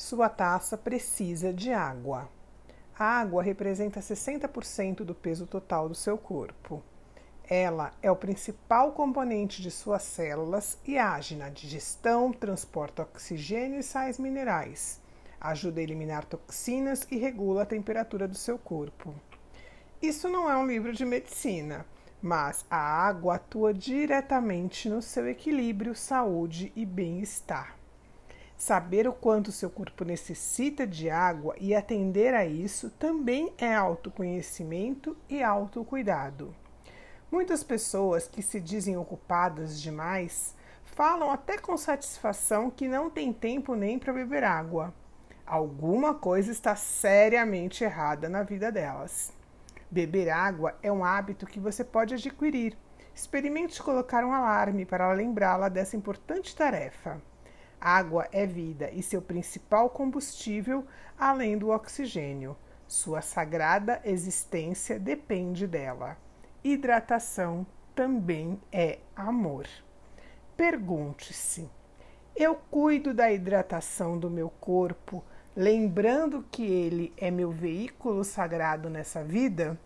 Sua taça precisa de água. A água representa 60% do peso total do seu corpo. Ela é o principal componente de suas células e age na digestão, transporta oxigênio e sais minerais, ajuda a eliminar toxinas e regula a temperatura do seu corpo. Isso não é um livro de medicina, mas a água atua diretamente no seu equilíbrio, saúde e bem-estar. Saber o quanto seu corpo necessita de água e atender a isso também é autoconhecimento e autocuidado. Muitas pessoas que se dizem ocupadas demais falam até com satisfação que não tem tempo nem para beber água. Alguma coisa está seriamente errada na vida delas. Beber água é um hábito que você pode adquirir. Experimente colocar um alarme para lembrá-la dessa importante tarefa. Água é vida e seu principal combustível, além do oxigênio. Sua sagrada existência depende dela. Hidratação também é amor. Pergunte-se: eu cuido da hidratação do meu corpo, lembrando que ele é meu veículo sagrado nessa vida?